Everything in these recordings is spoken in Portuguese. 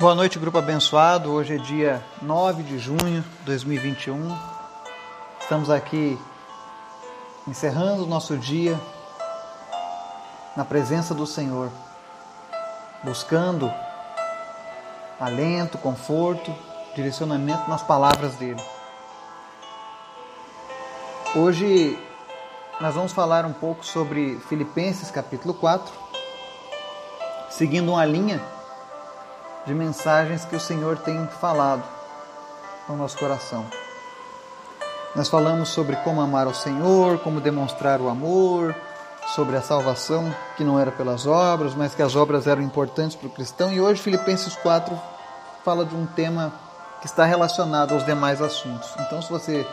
Boa noite, grupo abençoado. Hoje é dia 9 de junho de 2021. Estamos aqui encerrando o nosso dia na presença do Senhor, buscando alento, conforto, direcionamento nas palavras dele. Hoje nós vamos falar um pouco sobre Filipenses capítulo 4, seguindo uma linha de mensagens que o Senhor tem falado no nosso coração. Nós falamos sobre como amar ao Senhor, como demonstrar o amor, sobre a salvação que não era pelas obras, mas que as obras eram importantes para o cristão. E hoje Filipenses 4 fala de um tema que está relacionado aos demais assuntos. Então, se você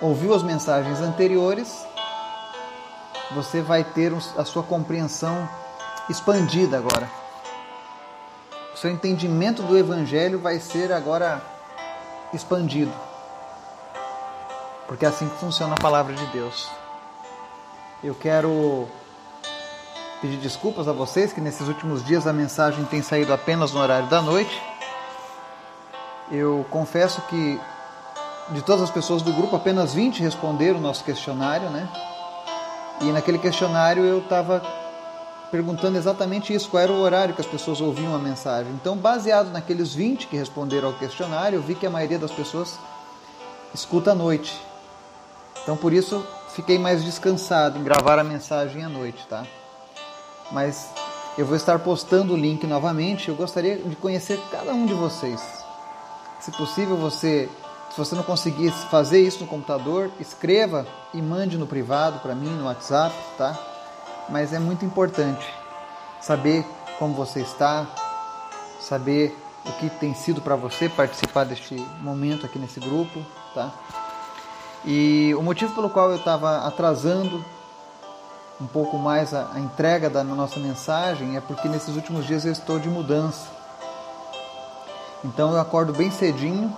ouviu as mensagens anteriores, você vai ter a sua compreensão expandida agora. Seu entendimento do Evangelho vai ser agora expandido. Porque é assim que funciona a palavra de Deus. Eu quero pedir desculpas a vocês que nesses últimos dias a mensagem tem saído apenas no horário da noite. Eu confesso que de todas as pessoas do grupo, apenas 20 responderam o nosso questionário, né? E naquele questionário eu estava perguntando exatamente isso, qual era o horário que as pessoas ouviam a mensagem. Então, baseado naqueles 20 que responderam ao questionário, eu vi que a maioria das pessoas escuta à noite. Então, por isso, fiquei mais descansado em gravar a mensagem à noite, tá? Mas eu vou estar postando o link novamente. Eu gostaria de conhecer cada um de vocês. Se possível, você se você não conseguir fazer isso no computador, escreva e mande no privado para mim, no WhatsApp, tá? Mas é muito importante saber como você está, saber o que tem sido para você participar deste momento aqui nesse grupo, tá? E o motivo pelo qual eu estava atrasando um pouco mais a, a entrega da nossa mensagem é porque nesses últimos dias eu estou de mudança. Então eu acordo bem cedinho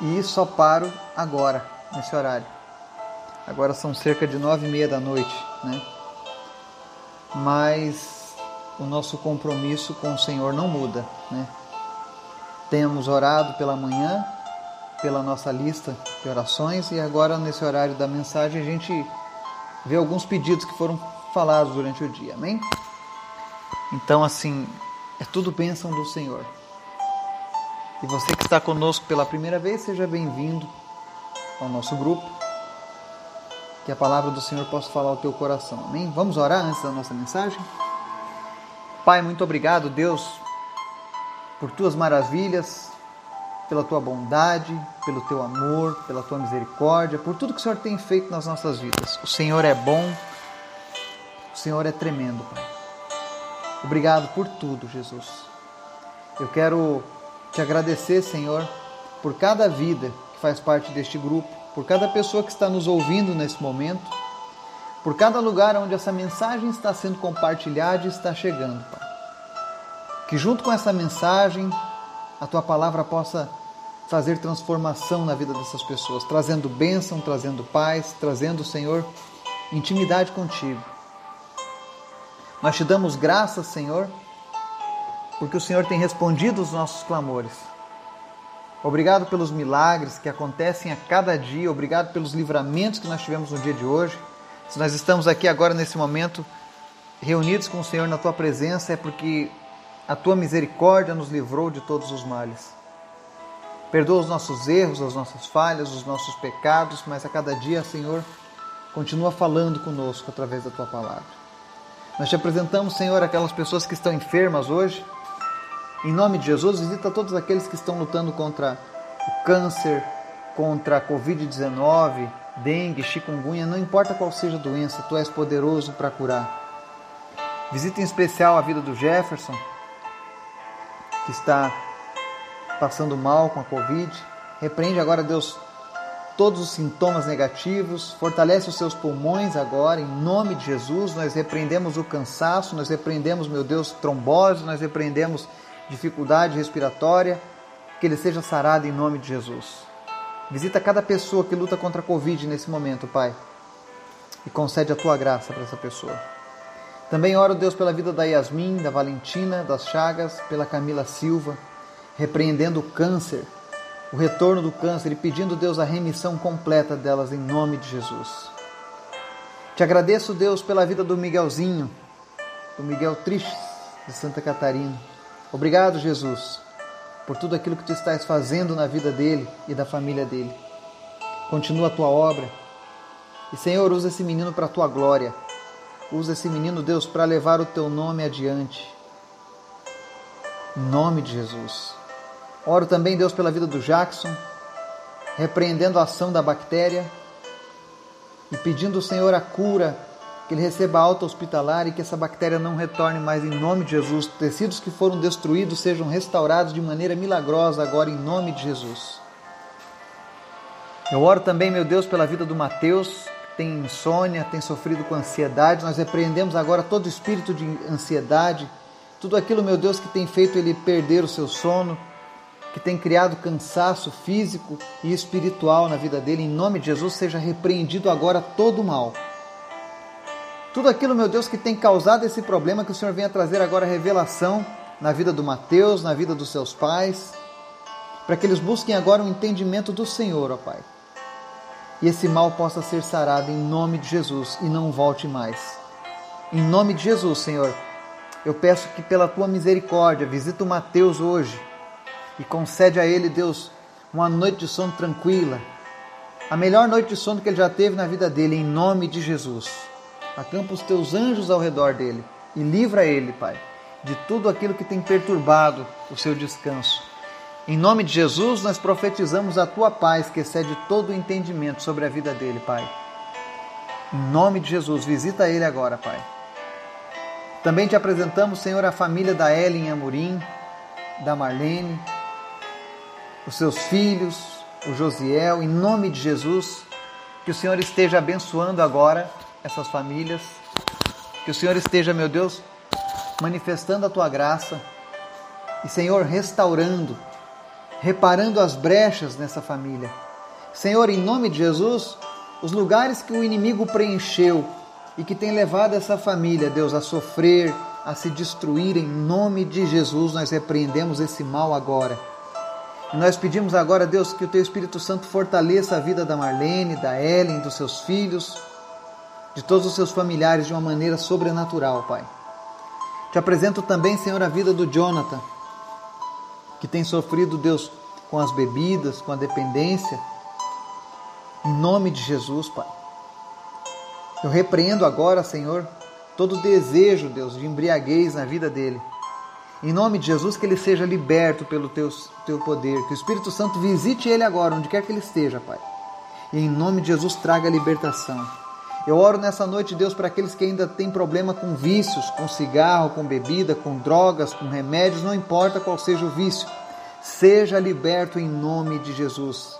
e só paro agora, nesse horário. Agora são cerca de nove e meia da noite, né? Mas o nosso compromisso com o Senhor não muda, né? Temos orado pela manhã, pela nossa lista de orações e agora nesse horário da mensagem a gente vê alguns pedidos que foram falados durante o dia, amém? Então assim, é tudo bênção do Senhor. E você que está conosco pela primeira vez, seja bem-vindo ao nosso grupo. Que a palavra do Senhor possa falar ao teu coração. Amém? Vamos orar antes da nossa mensagem? Pai, muito obrigado, Deus, por tuas maravilhas, pela tua bondade, pelo teu amor, pela tua misericórdia, por tudo que o Senhor tem feito nas nossas vidas. O Senhor é bom, o Senhor é tremendo, Pai. Obrigado por tudo, Jesus. Eu quero te agradecer, Senhor, por cada vida que faz parte deste grupo, por cada pessoa que está nos ouvindo nesse momento, por cada lugar onde essa mensagem está sendo compartilhada e está chegando, Pai. Que junto com essa mensagem, a tua palavra possa fazer transformação na vida dessas pessoas, trazendo bênção, trazendo paz, trazendo, Senhor, intimidade contigo. Nós te damos graças, Senhor, porque o Senhor tem respondido os nossos clamores. Obrigado pelos milagres que acontecem a cada dia, obrigado pelos livramentos que nós tivemos no dia de hoje. Se nós estamos aqui agora nesse momento reunidos com o Senhor na tua presença, é porque a tua misericórdia nos livrou de todos os males. Perdoa os nossos erros, as nossas falhas, os nossos pecados, mas a cada dia, Senhor, continua falando conosco através da tua palavra. Nós te apresentamos, Senhor, aquelas pessoas que estão enfermas hoje em nome de Jesus, visita todos aqueles que estão lutando contra o câncer, contra a Covid-19, dengue, chikungunya, não importa qual seja a doença, tu és poderoso para curar. Visita em especial a vida do Jefferson, que está passando mal com a Covid. Repreende agora, Deus, todos os sintomas negativos, fortalece os seus pulmões agora, em nome de Jesus. Nós repreendemos o cansaço, nós repreendemos, meu Deus, trombose, nós repreendemos dificuldade respiratória, que ele seja sarado em nome de Jesus. Visita cada pessoa que luta contra a Covid nesse momento, Pai, e concede a tua graça para essa pessoa. Também oro, Deus, pela vida da Yasmin, da Valentina, das Chagas, pela Camila Silva, repreendendo o câncer, o retorno do câncer e pedindo, Deus, a remissão completa delas em nome de Jesus. Te agradeço, Deus, pela vida do Miguelzinho, do Miguel Tristes, de Santa Catarina. Obrigado, Jesus, por tudo aquilo que tu estás fazendo na vida dele e da família dele. Continua a tua obra. E, Senhor, usa esse menino para a tua glória. Usa esse menino, Deus, para levar o teu nome adiante. Em nome de Jesus. Oro também, Deus, pela vida do Jackson, repreendendo a ação da bactéria e pedindo Senhor a cura, que ele receba alta hospitalar e que essa bactéria não retorne mais em nome de Jesus. Tecidos que foram destruídos sejam restaurados de maneira milagrosa agora em nome de Jesus. Eu oro também, meu Deus, pela vida do Mateus, tem insônia, tem sofrido com ansiedade. Nós repreendemos agora todo espírito de ansiedade, tudo aquilo, meu Deus, que tem feito ele perder o seu sono, que tem criado cansaço físico e espiritual na vida dele. Em nome de Jesus, seja repreendido agora todo o mal. Tudo aquilo, meu Deus, que tem causado esse problema, que o Senhor venha trazer agora revelação na vida do Mateus, na vida dos seus pais, para que eles busquem agora o um entendimento do Senhor, ó Pai e esse mal possa ser sarado em nome de Jesus e não volte mais. Em nome de Jesus, Senhor, eu peço que pela tua misericórdia visita o Mateus hoje e concede a ele, Deus, uma noite de sono tranquila, a melhor noite de sono que ele já teve na vida dele, em nome de Jesus. Acampa os teus anjos ao redor dele e livra ele, Pai, de tudo aquilo que tem perturbado o seu descanso. Em nome de Jesus, nós profetizamos a tua paz que excede todo o entendimento sobre a vida dele, Pai. Em nome de Jesus, visita ele agora, Pai. Também te apresentamos, Senhor, a família da Ellen Amorim, da Marlene, os seus filhos, o Josiel, em nome de Jesus, que o Senhor esteja abençoando agora essas famílias, que o Senhor esteja, meu Deus, manifestando a tua graça e, Senhor, restaurando reparando as brechas nessa família. Senhor, em nome de Jesus, os lugares que o inimigo preencheu e que tem levado essa família, Deus, a sofrer, a se destruir, em nome de Jesus, nós repreendemos esse mal agora. E nós pedimos agora, Deus, que o Teu Espírito Santo fortaleça a vida da Marlene, da Ellen, dos seus filhos, de todos os seus familiares de uma maneira sobrenatural, Pai. Te apresento também, Senhor, a vida do Jonathan que tem sofrido, Deus, com as bebidas, com a dependência. Em nome de Jesus, Pai. Eu repreendo agora, Senhor, todo desejo, Deus, de embriaguez na vida dele. Em nome de Jesus, que ele seja liberto pelo teu, teu poder. Que o Espírito Santo visite ele agora, onde quer que ele esteja, Pai. E em nome de Jesus, traga libertação. Eu oro nessa noite, Deus, para aqueles que ainda têm problema com vícios, com cigarro, com bebida, com drogas, com remédios, não importa qual seja o vício, seja liberto em nome de Jesus.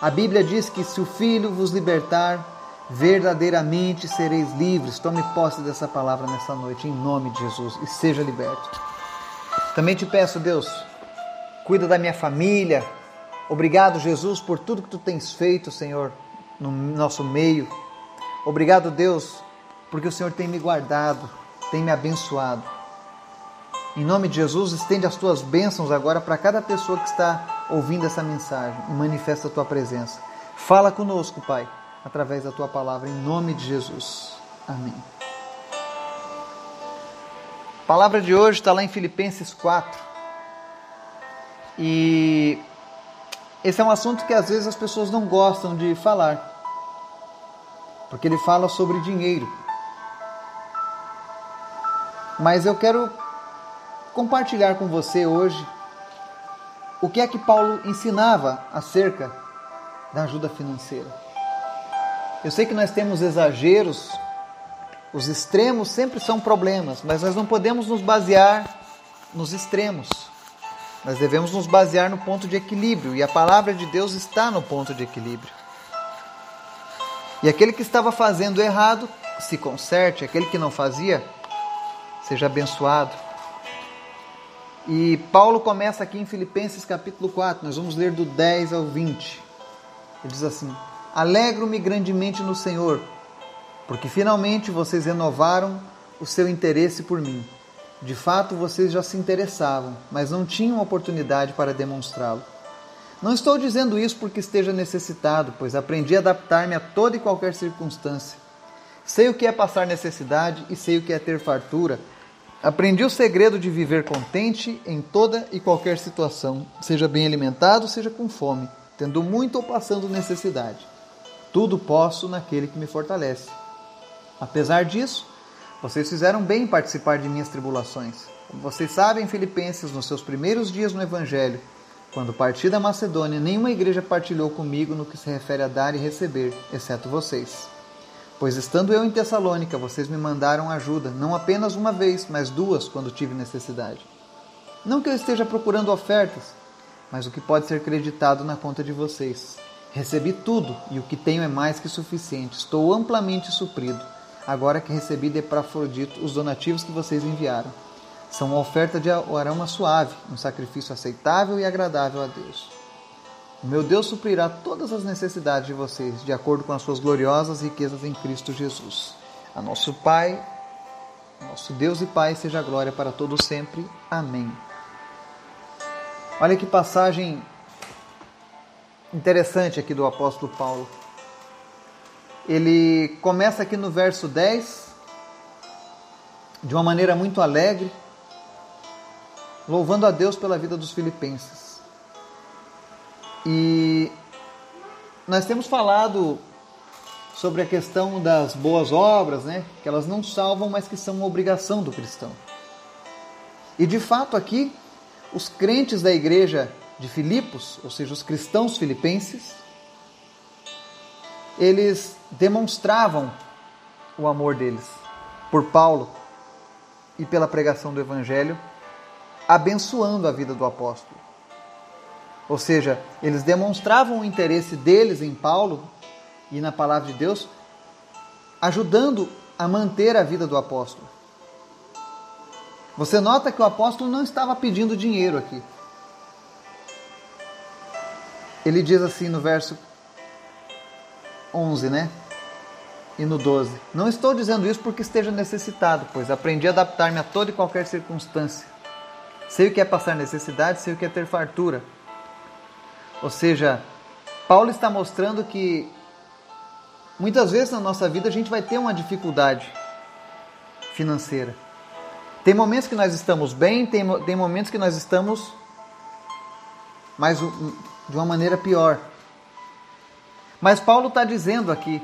A Bíblia diz que se o Filho vos libertar, verdadeiramente sereis livres. Tome posse dessa palavra nessa noite, em nome de Jesus, e seja liberto. Também te peço, Deus, cuida da minha família. Obrigado, Jesus, por tudo que tu tens feito, Senhor, no nosso meio. Obrigado, Deus, porque o Senhor tem me guardado, tem me abençoado. Em nome de Jesus, estende as tuas bênçãos agora para cada pessoa que está ouvindo essa mensagem e manifesta a tua presença. Fala conosco, Pai, através da tua palavra, em nome de Jesus. Amém. A palavra de hoje está lá em Filipenses 4. E esse é um assunto que às vezes as pessoas não gostam de falar porque ele fala sobre dinheiro. Mas eu quero compartilhar com você hoje o que é que Paulo ensinava acerca da ajuda financeira. Eu sei que nós temos exageros, os extremos sempre são problemas, mas nós não podemos nos basear nos extremos. Nós devemos nos basear no ponto de equilíbrio e a palavra de Deus está no ponto de equilíbrio. E aquele que estava fazendo errado, se conserte, aquele que não fazia, seja abençoado. E Paulo começa aqui em Filipenses capítulo 4, nós vamos ler do 10 ao 20. Ele diz assim: Alegro-me grandemente no Senhor, porque finalmente vocês renovaram o seu interesse por mim. De fato, vocês já se interessavam, mas não tinham oportunidade para demonstrá-lo. Não estou dizendo isso porque esteja necessitado, pois aprendi a adaptar-me a toda e qualquer circunstância. Sei o que é passar necessidade e sei o que é ter fartura. Aprendi o segredo de viver contente em toda e qualquer situação, seja bem alimentado, seja com fome, tendo muito ou passando necessidade. Tudo posso naquele que me fortalece. Apesar disso, vocês fizeram bem em participar de minhas tribulações. Como vocês sabem, Filipenses, nos seus primeiros dias no Evangelho, quando parti da Macedônia, nenhuma igreja partilhou comigo no que se refere a dar e receber, exceto vocês. Pois estando eu em Tessalônica, vocês me mandaram ajuda, não apenas uma vez, mas duas quando tive necessidade. Não que eu esteja procurando ofertas, mas o que pode ser creditado na conta de vocês. Recebi tudo e o que tenho é mais que suficiente. Estou amplamente suprido, agora que recebi de Epafrodito os donativos que vocês enviaram são uma oferta de aroma suave, um sacrifício aceitável e agradável a Deus. O meu Deus suprirá todas as necessidades de vocês, de acordo com as suas gloriosas riquezas em Cristo Jesus. A nosso Pai, nosso Deus e Pai, seja glória para todos sempre. Amém. Olha que passagem interessante aqui do apóstolo Paulo. Ele começa aqui no verso 10 de uma maneira muito alegre, louvando a Deus pela vida dos filipenses. E nós temos falado sobre a questão das boas obras, né? Que elas não salvam, mas que são uma obrigação do cristão. E de fato aqui, os crentes da igreja de Filipos, ou seja, os cristãos filipenses, eles demonstravam o amor deles por Paulo e pela pregação do evangelho abençoando a vida do apóstolo. Ou seja, eles demonstravam o interesse deles em Paulo e na palavra de Deus, ajudando a manter a vida do apóstolo. Você nota que o apóstolo não estava pedindo dinheiro aqui. Ele diz assim no verso 11, né? E no 12: Não estou dizendo isso porque esteja necessitado, pois aprendi a adaptar-me a toda e qualquer circunstância. Sei o que é passar necessidade, sei o que é ter fartura. Ou seja, Paulo está mostrando que muitas vezes na nossa vida a gente vai ter uma dificuldade financeira. Tem momentos que nós estamos bem, tem, tem momentos que nós estamos mais de uma maneira pior. Mas Paulo está dizendo aqui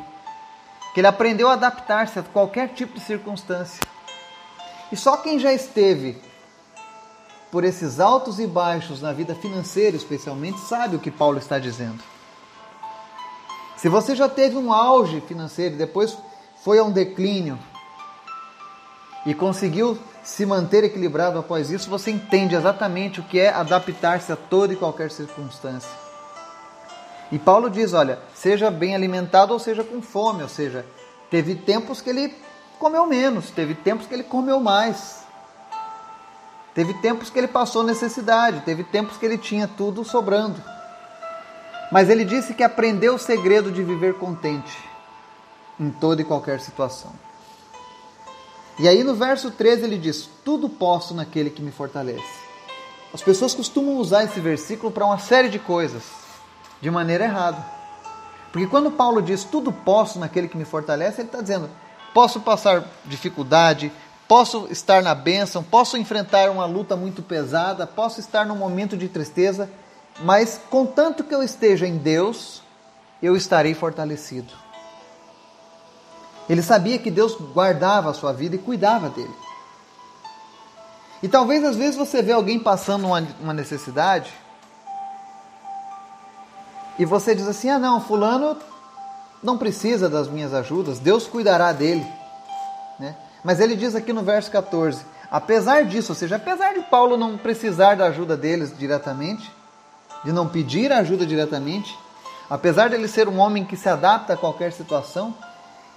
que ele aprendeu a adaptar-se a qualquer tipo de circunstância. E só quem já esteve por esses altos e baixos na vida financeira, especialmente, sabe o que Paulo está dizendo. Se você já teve um auge financeiro e depois foi a um declínio e conseguiu se manter equilibrado após isso, você entende exatamente o que é adaptar-se a toda e qualquer circunstância. E Paulo diz: olha, seja bem alimentado ou seja com fome, ou seja, teve tempos que ele comeu menos, teve tempos que ele comeu mais. Teve tempos que ele passou necessidade, teve tempos que ele tinha tudo sobrando. Mas ele disse que aprendeu o segredo de viver contente em toda e qualquer situação. E aí no verso 13 ele diz: Tudo posso naquele que me fortalece. As pessoas costumam usar esse versículo para uma série de coisas, de maneira errada. Porque quando Paulo diz tudo posso naquele que me fortalece, ele está dizendo: posso passar dificuldade, posso estar na bênção, posso enfrentar uma luta muito pesada, posso estar num momento de tristeza, mas contanto que eu esteja em Deus, eu estarei fortalecido. Ele sabia que Deus guardava a sua vida e cuidava dele. E talvez às vezes você vê alguém passando uma, uma necessidade e você diz assim: ah, não, Fulano não precisa das minhas ajudas, Deus cuidará dele. Mas ele diz aqui no verso 14: apesar disso, ou seja, apesar de Paulo não precisar da ajuda deles diretamente, de não pedir ajuda diretamente, apesar de ele ser um homem que se adapta a qualquer situação,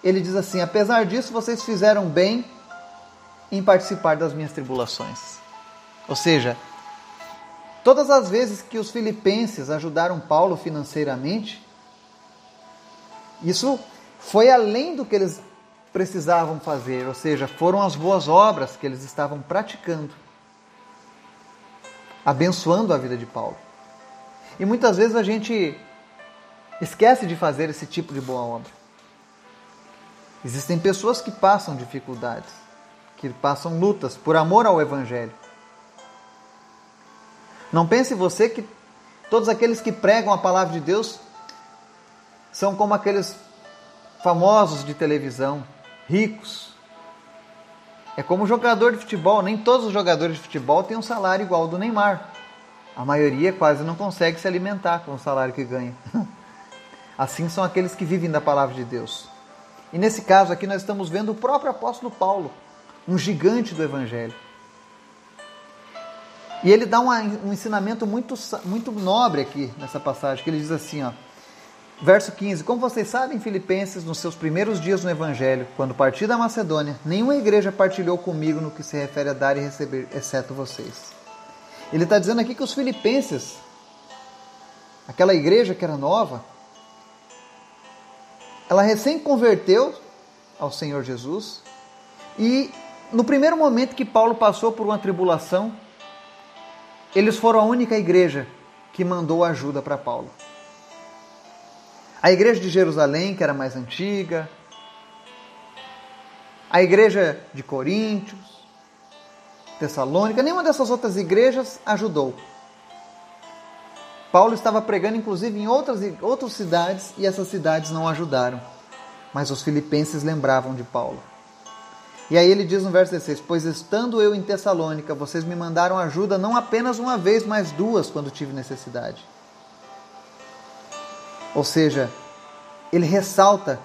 ele diz assim: apesar disso, vocês fizeram bem em participar das minhas tribulações. Ou seja, todas as vezes que os filipenses ajudaram Paulo financeiramente, isso foi além do que eles precisavam fazer, ou seja, foram as boas obras que eles estavam praticando, abençoando a vida de Paulo. E muitas vezes a gente esquece de fazer esse tipo de boa obra. Existem pessoas que passam dificuldades, que passam lutas por amor ao Evangelho. Não pense você que todos aqueles que pregam a palavra de Deus são como aqueles famosos de televisão, ricos. É como jogador de futebol, nem todos os jogadores de futebol têm um salário igual ao do Neymar. A maioria quase não consegue se alimentar com o salário que ganha. Assim são aqueles que vivem da palavra de Deus. E nesse caso aqui nós estamos vendo o próprio apóstolo Paulo, um gigante do evangelho. E ele dá um ensinamento muito, muito nobre aqui nessa passagem, que ele diz assim, ó, verso 15: Como vocês sabem, Filipenses, nos seus primeiros dias no Evangelho, quando parti da Macedônia, nenhuma igreja partilhou comigo no que se refere a dar e receber, exceto vocês. Ele está dizendo aqui que os Filipenses, aquela igreja que era nova, ela recém converteu ao Senhor Jesus e no primeiro momento que Paulo passou por uma tribulação, eles foram a única igreja que mandou ajuda para Paulo. A igreja de Jerusalém, que era mais antiga, a igreja de Coríntios, Tessalônica, nenhuma dessas outras igrejas ajudou. Paulo estava pregando inclusive em outras, outras cidades e essas cidades não ajudaram. Mas os filipenses lembravam de Paulo. E aí ele diz no verso 16: Pois estando eu em Tessalônica, vocês me mandaram ajuda não apenas uma vez, mas duas quando tive necessidade. Ou seja, ele ressalta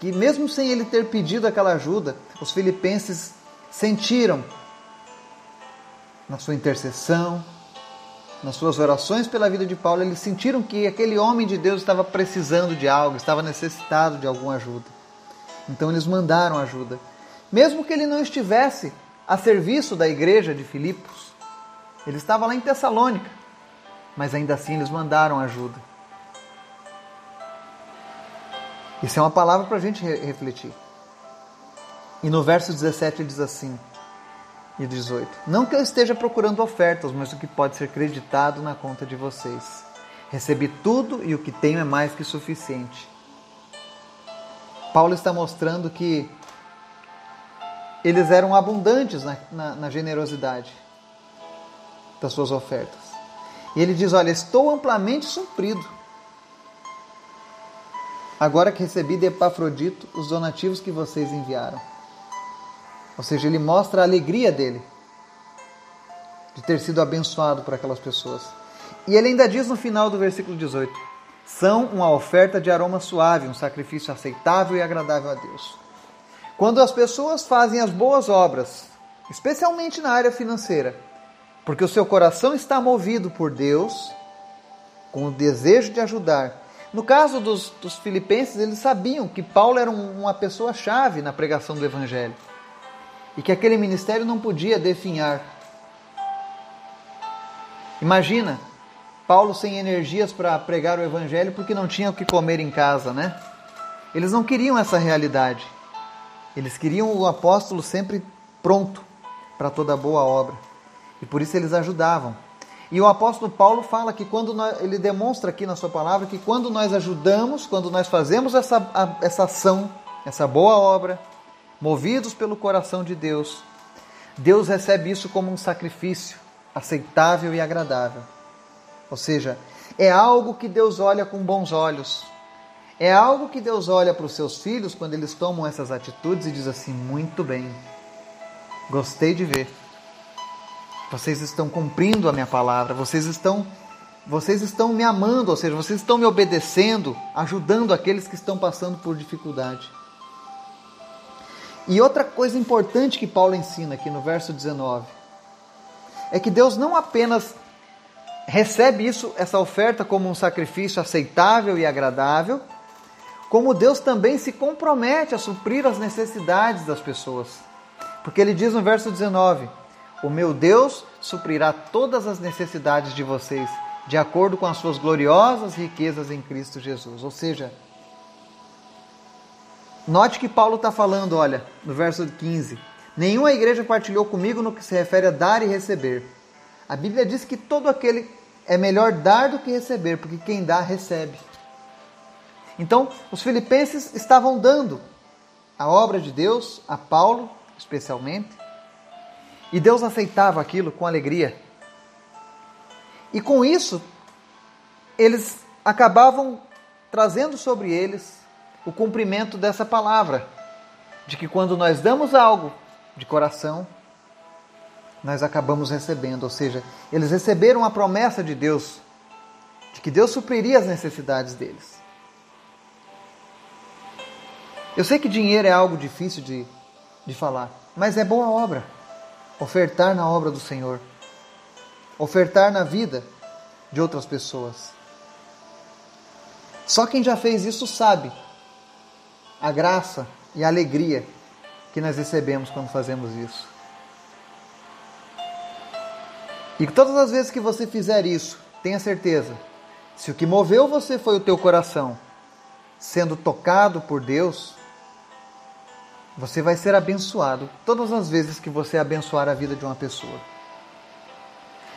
que, mesmo sem ele ter pedido aquela ajuda, os filipenses sentiram na sua intercessão, nas suas orações pela vida de Paulo, eles sentiram que aquele homem de Deus estava precisando de algo, estava necessitado de alguma ajuda. Então eles mandaram ajuda. Mesmo que ele não estivesse a serviço da igreja de Filipos, ele estava lá em Tessalônica, mas ainda assim eles mandaram ajuda. Isso é uma palavra para a gente refletir. E no verso 17 ele diz assim, e 18: Não que eu esteja procurando ofertas, mas o que pode ser creditado na conta de vocês. Recebi tudo e o que tenho é mais que suficiente. Paulo está mostrando que eles eram abundantes na, na, na generosidade das suas ofertas. E ele diz: Olha, estou amplamente suprido. Agora que recebi de Epafrodito os donativos que vocês enviaram. Ou seja, ele mostra a alegria dele de ter sido abençoado por aquelas pessoas. E ele ainda diz no final do versículo 18: são uma oferta de aroma suave, um sacrifício aceitável e agradável a Deus. Quando as pessoas fazem as boas obras, especialmente na área financeira, porque o seu coração está movido por Deus, com o desejo de ajudar. No caso dos, dos filipenses, eles sabiam que Paulo era um, uma pessoa-chave na pregação do Evangelho e que aquele ministério não podia definhar. Imagina, Paulo sem energias para pregar o evangelho porque não tinha o que comer em casa, né? Eles não queriam essa realidade. Eles queriam o apóstolo sempre pronto para toda boa obra. E por isso eles ajudavam. E o apóstolo Paulo fala que quando nós, ele demonstra aqui na sua palavra que quando nós ajudamos, quando nós fazemos essa, essa ação, essa boa obra, movidos pelo coração de Deus, Deus recebe isso como um sacrifício aceitável e agradável. Ou seja, é algo que Deus olha com bons olhos. É algo que Deus olha para os seus filhos quando eles tomam essas atitudes e diz assim: muito bem, gostei de ver. Vocês estão cumprindo a minha palavra, vocês estão vocês estão me amando, ou seja, vocês estão me obedecendo, ajudando aqueles que estão passando por dificuldade. E outra coisa importante que Paulo ensina aqui no verso 19 é que Deus não apenas recebe isso, essa oferta como um sacrifício aceitável e agradável, como Deus também se compromete a suprir as necessidades das pessoas. Porque ele diz no verso 19: O meu Deus suprirá todas as necessidades de vocês, de acordo com as suas gloriosas riquezas em Cristo Jesus. Ou seja, Note que Paulo está falando, olha, no verso 15: Nenhuma igreja partilhou comigo no que se refere a dar e receber. A Bíblia diz que todo aquele é melhor dar do que receber, porque quem dá, recebe. Então, os filipenses estavam dando a obra de Deus, a Paulo especialmente, e Deus aceitava aquilo com alegria. E com isso, eles acabavam trazendo sobre eles o cumprimento dessa palavra, de que quando nós damos algo de coração, nós acabamos recebendo, ou seja, eles receberam a promessa de Deus, de que Deus supriria as necessidades deles. Eu sei que dinheiro é algo difícil de, de falar, mas é boa obra. Ofertar na obra do Senhor. Ofertar na vida de outras pessoas. Só quem já fez isso sabe a graça e a alegria que nós recebemos quando fazemos isso. E todas as vezes que você fizer isso, tenha certeza, se o que moveu você foi o teu coração, sendo tocado por Deus, você vai ser abençoado todas as vezes que você abençoar a vida de uma pessoa.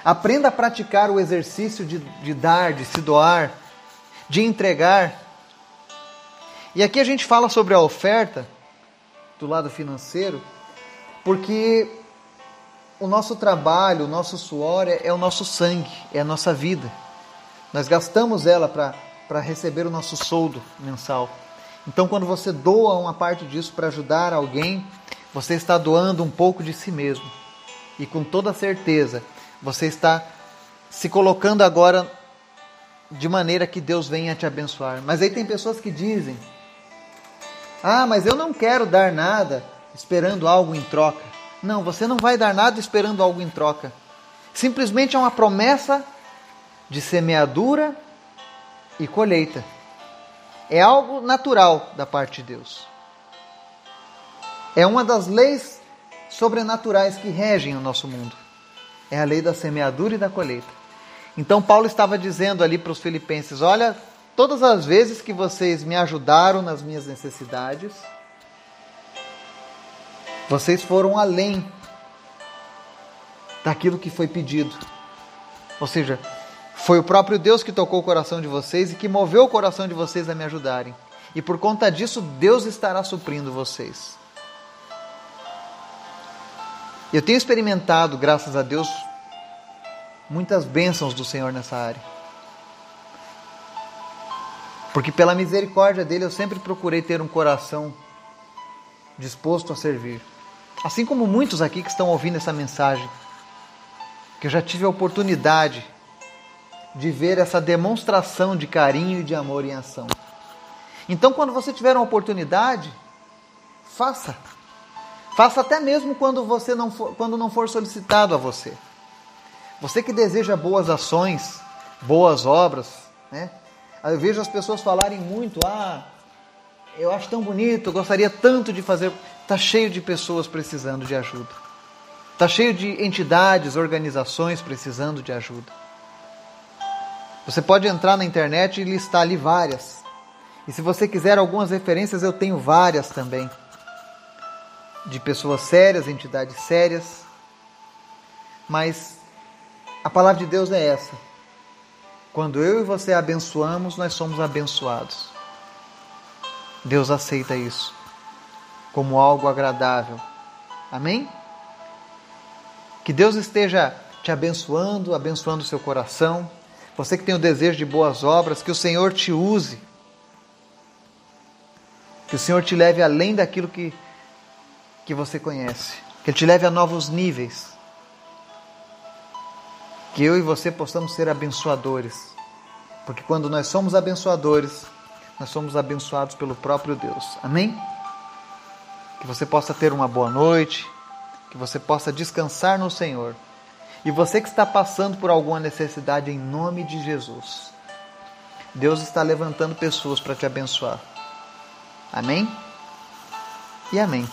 Aprenda a praticar o exercício de, de dar, de se doar, de entregar. E aqui a gente fala sobre a oferta do lado financeiro, porque o nosso trabalho, o nosso suor é, é o nosso sangue, é a nossa vida. Nós gastamos ela para receber o nosso soldo mensal. Então, quando você doa uma parte disso para ajudar alguém, você está doando um pouco de si mesmo. E com toda certeza, você está se colocando agora de maneira que Deus venha te abençoar. Mas aí tem pessoas que dizem: Ah, mas eu não quero dar nada esperando algo em troca. Não, você não vai dar nada esperando algo em troca. Simplesmente é uma promessa de semeadura e colheita. É algo natural da parte de Deus. É uma das leis sobrenaturais que regem o nosso mundo. É a lei da semeadura e da colheita. Então, Paulo estava dizendo ali para os filipenses: Olha, todas as vezes que vocês me ajudaram nas minhas necessidades, vocês foram além daquilo que foi pedido. Ou seja, foi o próprio Deus que tocou o coração de vocês e que moveu o coração de vocês a me ajudarem. E por conta disso, Deus estará suprindo vocês. Eu tenho experimentado, graças a Deus, muitas bênçãos do Senhor nessa área. Porque pela misericórdia dele eu sempre procurei ter um coração disposto a servir. Assim como muitos aqui que estão ouvindo essa mensagem, que eu já tive a oportunidade de ver essa demonstração de carinho e de amor em ação. Então, quando você tiver uma oportunidade, faça. Faça até mesmo quando você não for, quando não for solicitado a você. Você que deseja boas ações, boas obras, né? Eu vejo as pessoas falarem muito, ah, eu acho tão bonito, gostaria tanto de fazer. Está cheio de pessoas precisando de ajuda. Está cheio de entidades, organizações precisando de ajuda. Você pode entrar na internet e listar ali várias. E se você quiser algumas referências, eu tenho várias também. De pessoas sérias, entidades sérias. Mas a palavra de Deus é essa. Quando eu e você abençoamos, nós somos abençoados. Deus aceita isso como algo agradável. Amém? Que Deus esteja te abençoando, abençoando o seu coração você que tem o desejo de boas obras, que o Senhor te use. Que o Senhor te leve além daquilo que, que você conhece. Que Ele te leve a novos níveis. Que eu e você possamos ser abençoadores. Porque quando nós somos abençoadores, nós somos abençoados pelo próprio Deus. Amém? Que você possa ter uma boa noite. Que você possa descansar no Senhor e você que está passando por alguma necessidade, em nome de Jesus, Deus está levantando pessoas para te abençoar. Amém? E amém.